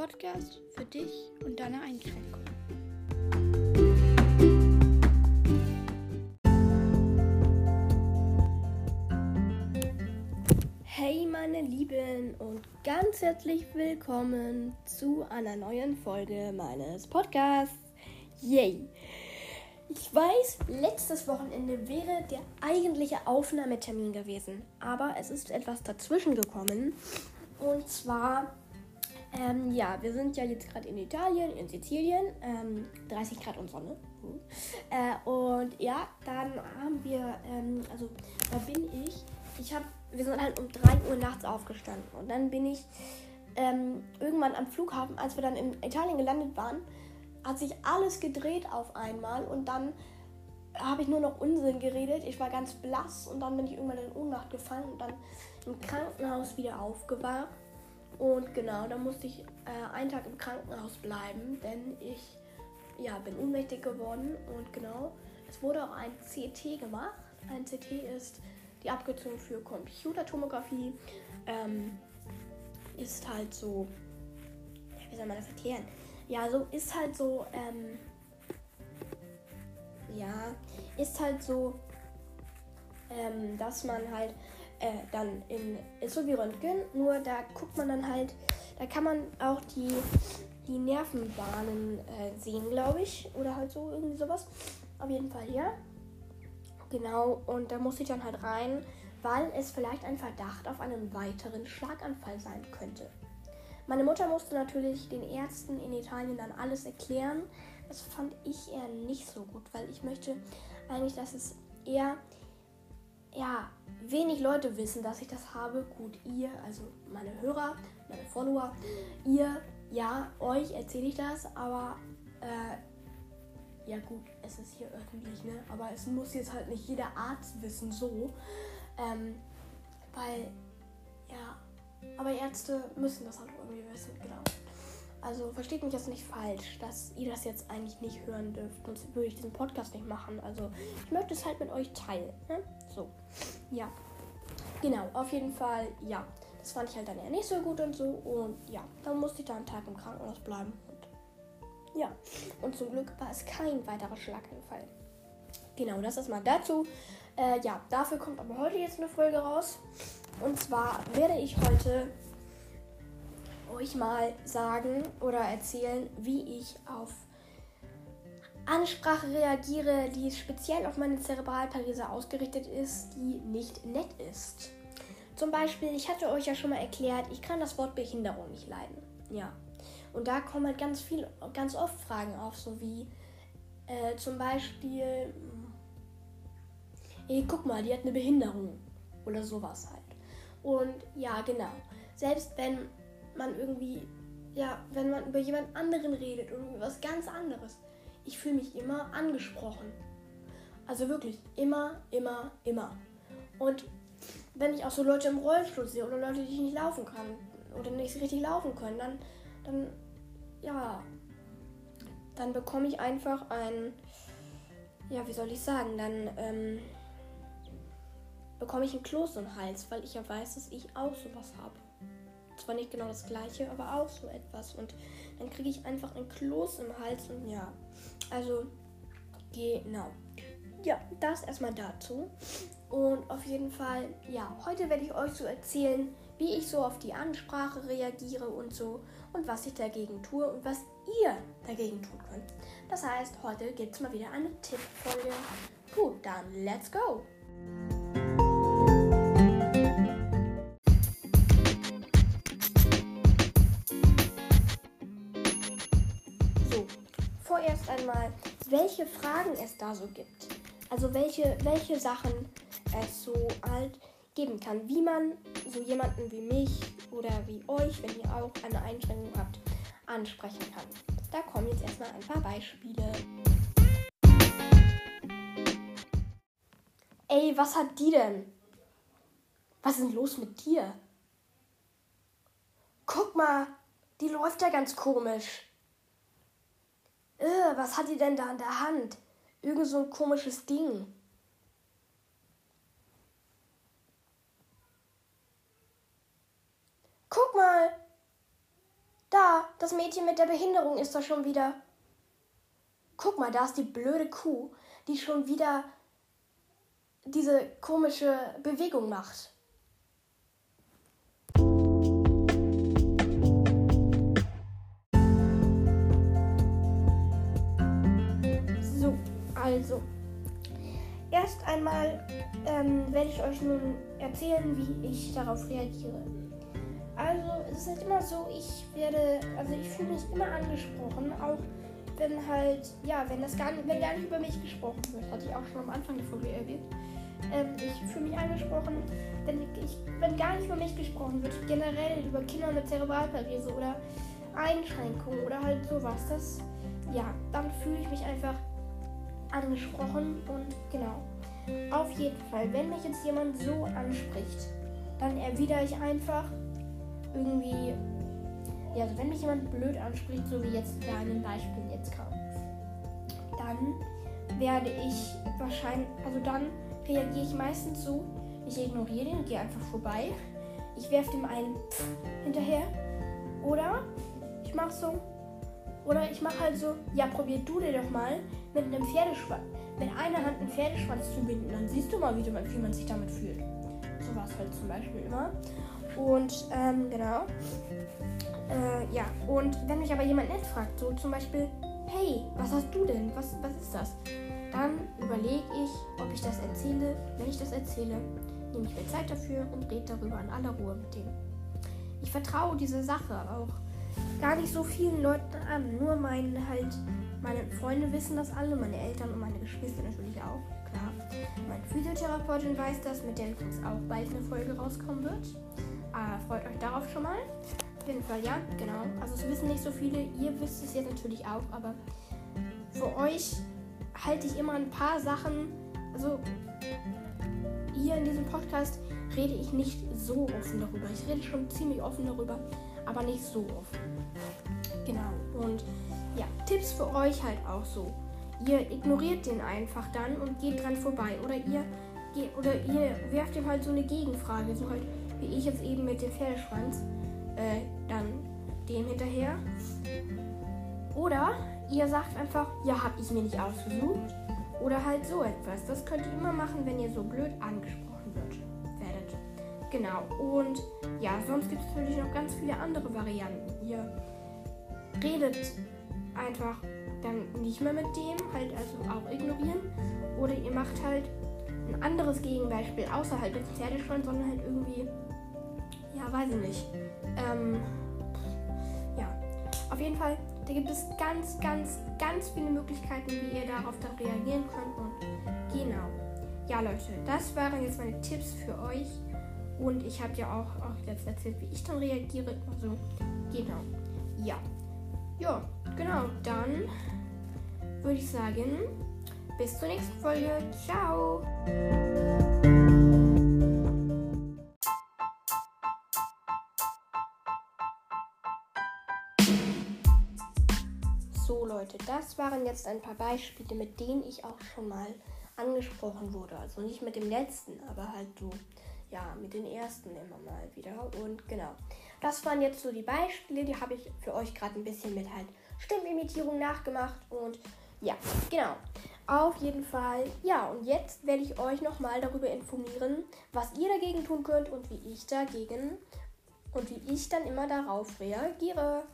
Podcast für dich und deine Einschränkungen. Hey meine Lieben und ganz herzlich willkommen zu einer neuen Folge meines Podcasts. Yay! Ich weiß, letztes Wochenende wäre der eigentliche Aufnahmetermin gewesen, aber es ist etwas dazwischen gekommen. Und zwar, ähm, ja, wir sind ja jetzt gerade in Italien, in Sizilien, ähm, 30 Grad und Sonne. Uh. Äh, und ja, dann haben wir, ähm, also da bin ich, ich habe, wir sind halt um 3 Uhr nachts aufgestanden und dann bin ich ähm, irgendwann am Flughafen, als wir dann in Italien gelandet waren, hat sich alles gedreht auf einmal und dann habe ich nur noch Unsinn geredet. Ich war ganz blass und dann bin ich irgendwann in Ohnmacht gefallen und dann im Krankenhaus wieder aufgewacht. Und genau, dann musste ich äh, einen Tag im Krankenhaus bleiben, denn ich ja, bin ohnmächtig geworden. Und genau, es wurde auch ein CT gemacht. Ein CT ist die Abkürzung für Computertomographie. Ähm, ist halt so, wie soll man das erklären? ja, so ist halt so, ähm, ja, ist halt so, ähm, dass man halt äh, dann in, ist so wie Röntgen, nur da guckt man dann halt, da kann man auch die, die Nervenbahnen äh, sehen, glaube ich, oder halt so, irgendwie sowas. Auf jeden Fall hier. Genau, und da muss ich dann halt rein, weil es vielleicht ein Verdacht auf einen weiteren Schlaganfall sein könnte. Meine Mutter musste natürlich den Ärzten in Italien dann alles erklären. Das fand ich eher nicht so gut, weil ich möchte eigentlich, dass es eher ja, wenig Leute wissen, dass ich das habe. Gut, ihr, also meine Hörer, meine Follower, ihr, ja, euch erzähle ich das, aber äh, ja gut, es ist hier öffentlich, ne? Aber es muss jetzt halt nicht jeder Arzt wissen, so. Ähm, weil, ja, aber Ärzte müssen das halt irgendwie wissen, genau. Also versteht mich jetzt nicht falsch, dass ihr das jetzt eigentlich nicht hören dürft. Sonst würde ich diesen Podcast nicht machen. Also ich möchte es halt mit euch teilen. Ne? So. Ja. Genau, auf jeden Fall, ja. Das fand ich halt dann eher nicht so gut und so. Und ja, dann musste ich da einen Tag im Krankenhaus bleiben. Und ja. Und zum Glück war es kein weiterer Schlaganfall. Genau, das ist mal dazu. Äh, ja, dafür kommt aber heute jetzt eine Folge raus. Und zwar werde ich heute euch mal sagen oder erzählen, wie ich auf Ansprache reagiere, die speziell auf meine Zerebralparese ausgerichtet ist, die nicht nett ist. Zum Beispiel, ich hatte euch ja schon mal erklärt, ich kann das Wort Behinderung nicht leiden. Ja. Und da kommen halt ganz viel, ganz oft Fragen auf, so wie äh, zum Beispiel, ey, guck mal, die hat eine Behinderung. Oder sowas halt. Und ja, genau. Selbst wenn man irgendwie, ja, wenn man über jemand anderen redet und über was ganz anderes, ich fühle mich immer angesprochen. Also wirklich, immer, immer, immer. Und wenn ich auch so Leute im Rollstuhl sehe oder Leute, die nicht laufen kann oder nicht richtig laufen können, dann, dann, ja, dann bekomme ich einfach ein, ja, wie soll ich sagen, dann, ähm, bekomme ich ein Kloß im Hals, weil ich ja weiß, dass ich auch sowas habe. Zwar nicht genau das gleiche, aber auch so etwas. Und dann kriege ich einfach ein Kloß im Hals und ja. Also, genau. Ja, das erstmal dazu. Und auf jeden Fall, ja, heute werde ich euch so erzählen, wie ich so auf die Ansprache reagiere und so und was ich dagegen tue und was ihr dagegen tun könnt. Das heißt, heute gibt es mal wieder eine Tippfolge. Gut, dann let's go! Einmal, welche Fragen es da so gibt. Also welche, welche Sachen es so halt geben kann. Wie man so jemanden wie mich oder wie euch, wenn ihr auch eine Einschränkung habt, ansprechen kann. Da kommen jetzt erstmal ein paar Beispiele. Ey, was hat die denn? Was ist denn los mit dir? Guck mal, die läuft ja ganz komisch. Äh, was hat die denn da in der Hand? Irgend so ein komisches Ding. Guck mal. Da, das Mädchen mit der Behinderung ist da schon wieder. Guck mal, da ist die blöde Kuh, die schon wieder diese komische Bewegung macht. Also. Erst einmal ähm, werde ich euch nun erzählen, wie ich darauf reagiere. Also es ist halt immer so, ich werde, also ich fühle mich immer angesprochen, auch wenn halt, ja, wenn das gar nicht, wenn gar nicht über mich gesprochen wird, hatte ich auch schon am Anfang der Folge erwähnt. Ähm, ich fühle mich angesprochen, wenn, ich, wenn gar nicht über mich gesprochen wird, generell über Kinder mit Zerebralparese oder Einschränkungen oder halt sowas, das, ja, dann fühle ich mich einfach angesprochen und genau. Auf jeden Fall, wenn mich jetzt jemand so anspricht, dann erwidere ich einfach irgendwie, ja, also wenn mich jemand blöd anspricht, so wie jetzt in den Beispielen jetzt kam, dann werde ich wahrscheinlich, also dann reagiere ich meistens so, ich ignoriere den und gehe einfach vorbei. Ich werfe dem einen Pff hinterher. Oder ich mache so, oder ich mache halt so, ja, probier du dir doch mal mit einem Pferdeschwanz, mit einer Hand einen Pferdeschwanz zu binden. Dann siehst du mal, wie, wie man sich damit fühlt. So war es halt zum Beispiel immer. Und ähm, genau. Äh, ja, und wenn mich aber jemand nett fragt, so zum Beispiel, hey, was hast du denn? Was, was ist das? Dann überlege ich, ob ich das erzähle. Wenn ich das erzähle, nehme ich mir Zeit dafür und rede darüber in aller Ruhe mit dem. Ich vertraue diese Sache auch gar nicht so vielen Leuten an. Nur meinen halt, meine Freunde wissen das alle, meine Eltern und meine Geschwister natürlich auch, klar. Meine Physiotherapeutin weiß das, mit der übrigens auch bald eine Folge rauskommen wird. Äh, freut euch darauf schon mal. Auf jeden Fall, ja, genau. Also es wissen nicht so viele, ihr wisst es jetzt natürlich auch, aber für euch halte ich immer ein paar Sachen, also hier in diesem Podcast rede ich nicht so offen darüber. Ich rede schon ziemlich offen darüber, aber nicht so offen. Genau. Und ja, Tipps für euch halt auch so. Ihr ignoriert den einfach dann und geht dran vorbei. Oder ihr geht, oder ihr werft ihm halt so eine Gegenfrage, so halt wie ich jetzt eben mit dem Pferdeschwanz, äh, dann dem hinterher. Oder ihr sagt einfach, ja, hab ich mir nicht ausgesucht. Oder halt so etwas. Das könnt ihr immer machen, wenn ihr so blöd angesprochen. Genau. Und ja, sonst gibt es natürlich noch ganz viele andere Varianten. Ihr redet einfach dann nicht mehr mit dem, halt also auch ignorieren. Oder ihr macht halt ein anderes Gegenbeispiel, außerhalb des Pferdeschwanz, sondern halt irgendwie, ja, weiß ich nicht. Ähm, ja, auf jeden Fall, da gibt es ganz, ganz, ganz viele Möglichkeiten, wie ihr darauf dann reagieren könnt. Und genau. Ja, Leute, das waren jetzt meine Tipps für euch. Und ich habe ja auch, auch jetzt erzählt, wie ich dann reagiere. Also, genau. Ja. Ja, genau. Dann würde ich sagen, bis zur nächsten Folge. Ciao. So Leute, das waren jetzt ein paar Beispiele, mit denen ich auch schon mal angesprochen wurde. Also nicht mit dem letzten, aber halt so, ja, mit den ersten immer mal wieder. Und genau, das waren jetzt so die Beispiele, die habe ich für euch gerade ein bisschen mit halt Stimmimitierung nachgemacht. Und ja, genau. Auf jeden Fall, ja, und jetzt werde ich euch nochmal darüber informieren, was ihr dagegen tun könnt und wie ich dagegen und wie ich dann immer darauf reagiere.